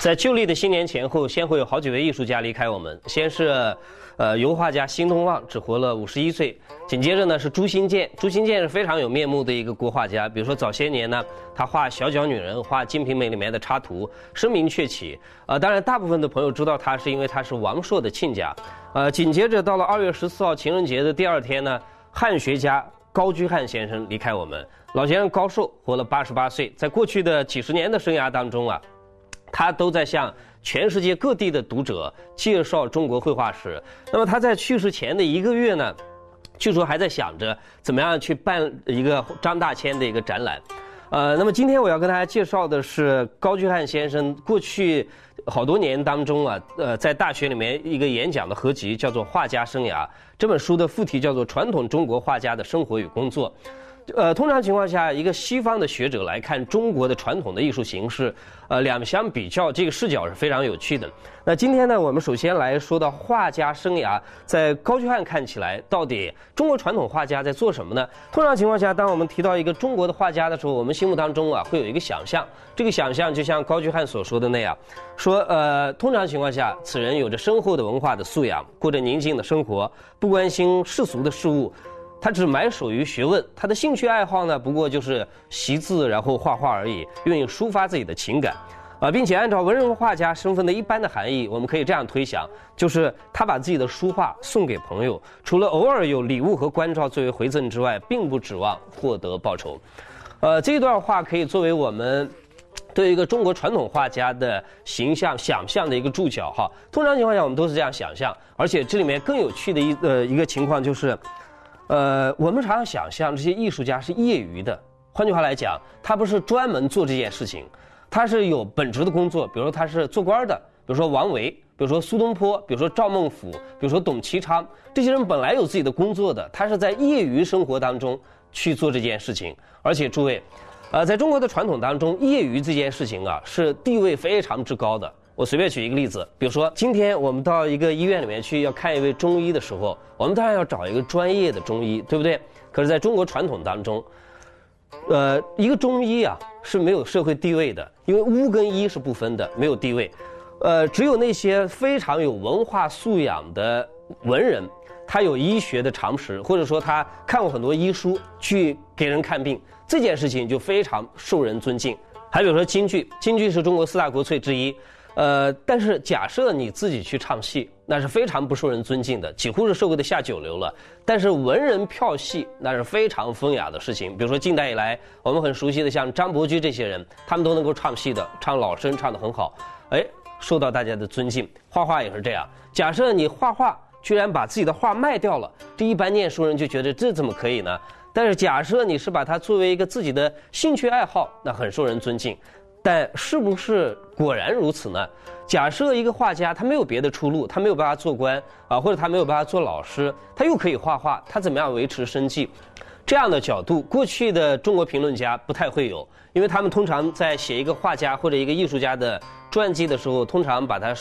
在旧历的新年前后，先会有好几位艺术家离开我们。先是，呃，油画家辛东旺，只活了五十一岁。紧接着呢是朱新建，朱新建是非常有面目的一个国画家。比如说早些年呢，他画小脚女人，画《金瓶梅》里面的插图，声名鹊起。呃，当然大部分的朋友知道他是因为他是王朔的亲家。呃，紧接着到了二月十四号情人节的第二天呢，汉学家高居翰先生离开我们。老先生高寿，活了八十八岁。在过去的几十年的生涯当中啊。他都在向全世界各地的读者介绍中国绘画史。那么他在去世前的一个月呢，据说还在想着怎么样去办一个张大千的一个展览。呃，那么今天我要跟大家介绍的是高居翰先生过去好多年当中啊，呃，在大学里面一个演讲的合集，叫做《画家生涯》。这本书的副题叫做《传统中国画家的生活与工作》。呃，通常情况下，一个西方的学者来看中国的传统的艺术形式，呃，两相比较，这个视角是非常有趣的。那今天呢，我们首先来说到画家生涯，在高居翰看起来，到底中国传统画家在做什么呢？通常情况下，当我们提到一个中国的画家的时候，我们心目当中啊，会有一个想象，这个想象就像高居翰所说的那样，说呃，通常情况下，此人有着深厚的文化的素养，过着宁静的生活，不关心世俗的事物。他只埋首于学问，他的兴趣爱好呢，不过就是习字，然后画画而已，愿意抒发自己的情感，啊，并且按照文人画家身份的一般的含义，我们可以这样推想，就是他把自己的书画送给朋友，除了偶尔有礼物和关照作为回赠之外，并不指望获得报酬。呃，这段话可以作为我们对一个中国传统画家的形象想象的一个注脚哈。通常情况下，我们都是这样想象，而且这里面更有趣的一呃一个情况就是。呃，我们常常想象这些艺术家是业余的，换句话来讲，他不是专门做这件事情，他是有本职的工作，比如说他是做官的，比如说王维，比如说苏东坡，比如说赵孟俯，比如说董其昌，这些人本来有自己的工作的，他是在业余生活当中去做这件事情，而且诸位，呃，在中国的传统当中，业余这件事情啊是地位非常之高的。我随便举一个例子，比如说今天我们到一个医院里面去要看一位中医的时候，我们当然要找一个专业的中医，对不对？可是在中国传统当中，呃，一个中医啊是没有社会地位的，因为巫跟医是不分的，没有地位。呃，只有那些非常有文化素养的文人，他有医学的常识，或者说他看过很多医书去给人看病，这件事情就非常受人尊敬。还比如说京剧，京剧是中国四大国粹之一。呃，但是假设你自己去唱戏，那是非常不受人尊敬的，几乎是社会的下九流了。但是文人票戏，那是非常风雅的事情。比如说近代以来，我们很熟悉的像张伯驹这些人，他们都能够唱戏的，唱老生唱得很好，哎，受到大家的尊敬。画画也是这样，假设你画画居然把自己的画卖掉了，这一般念书人就觉得这怎么可以呢？但是假设你是把它作为一个自己的兴趣爱好，那很受人尊敬。但是不是果然如此呢？假设一个画家他没有别的出路，他没有办法做官啊，或者他没有办法做老师，他又可以画画，他怎么样维持生计？这样的角度，过去的中国评论家不太会有，因为他们通常在写一个画家或者一个艺术家的传记的时候，通常把他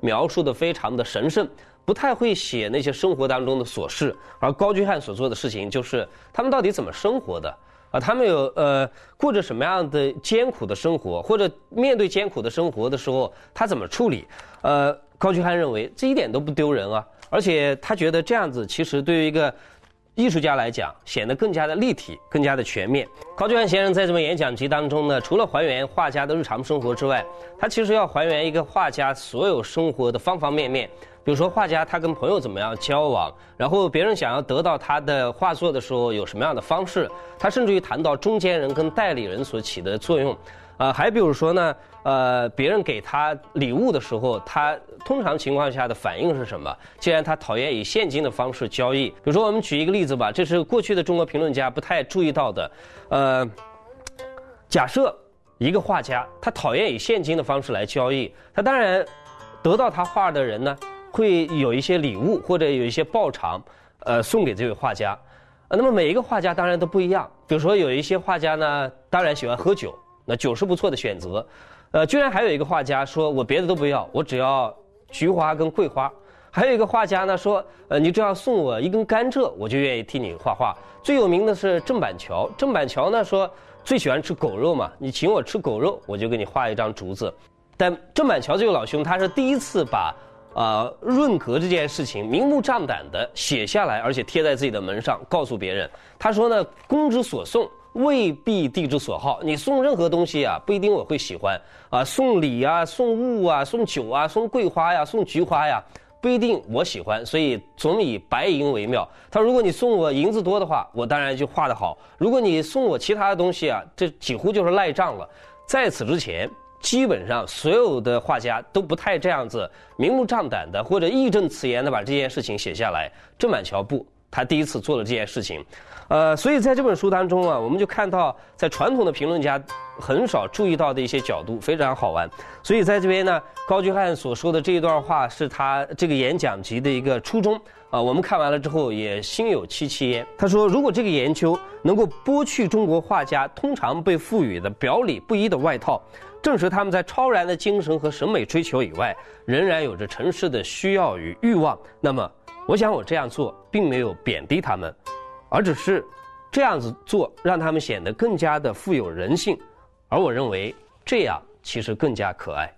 描述的非常的神圣，不太会写那些生活当中的琐事。而高居翰所做的事情，就是他们到底怎么生活的。啊，他们有呃过着什么样的艰苦的生活，或者面对艰苦的生活的时候，他怎么处理？呃，高居翰认为这一点都不丢人啊，而且他觉得这样子其实对于一个艺术家来讲，显得更加的立体，更加的全面。高居翰先生在这本演讲集当中呢，除了还原画家的日常生活之外，他其实要还原一个画家所有生活的方方面面。比如说，画家他跟朋友怎么样交往，然后别人想要得到他的画作的时候有什么样的方式，他甚至于谈到中间人跟代理人所起的作用，啊，还比如说呢，呃，别人给他礼物的时候，他通常情况下的反应是什么？既然他讨厌以现金的方式交易，比如说我们举一个例子吧，这是过去的中国评论家不太注意到的，呃，假设一个画家他讨厌以现金的方式来交易，他当然得到他画的人呢。会有一些礼物或者有一些报偿，呃，送给这位画家。呃，那么每一个画家当然都不一样。比如说有一些画家呢，当然喜欢喝酒，那酒是不错的选择。呃，居然还有一个画家说，我别的都不要，我只要菊花跟桂花。还有一个画家呢说，呃，你只要送我一根甘蔗，我就愿意替你画画。最有名的是郑板桥，郑板桥呢说最喜欢吃狗肉嘛，你请我吃狗肉，我就给你画一张竹子。但郑板桥这位老兄，他是第一次把。呃，润格这件事情明目张胆的写下来，而且贴在自己的门上，告诉别人。他说呢，公之所送未必地之所好。你送任何东西啊，不一定我会喜欢啊。送礼啊，送物啊，送酒啊，送桂花呀，送菊花呀，不一定我喜欢。所以总以白银为妙。他如果你送我银子多的话，我当然就画得好；如果你送我其他的东西啊，这几乎就是赖账了。在此之前。基本上所有的画家都不太这样子明目张胆的或者义正辞严的把这件事情写下来。郑板桥不，他第一次做了这件事情，呃，所以在这本书当中啊，我们就看到在传统的评论家很少注意到的一些角度，非常好玩。所以在这边呢，高居翰所说的这一段话是他这个演讲集的一个初衷啊。我们看完了之后也心有戚戚焉。他说，如果这个研究能够剥去中国画家通常被赋予的表里不一的外套。证实他们在超然的精神和审美追求以外，仍然有着城市的需要与欲望。那么，我想我这样做并没有贬低他们，而只是这样子做让他们显得更加的富有人性，而我认为这样其实更加可爱。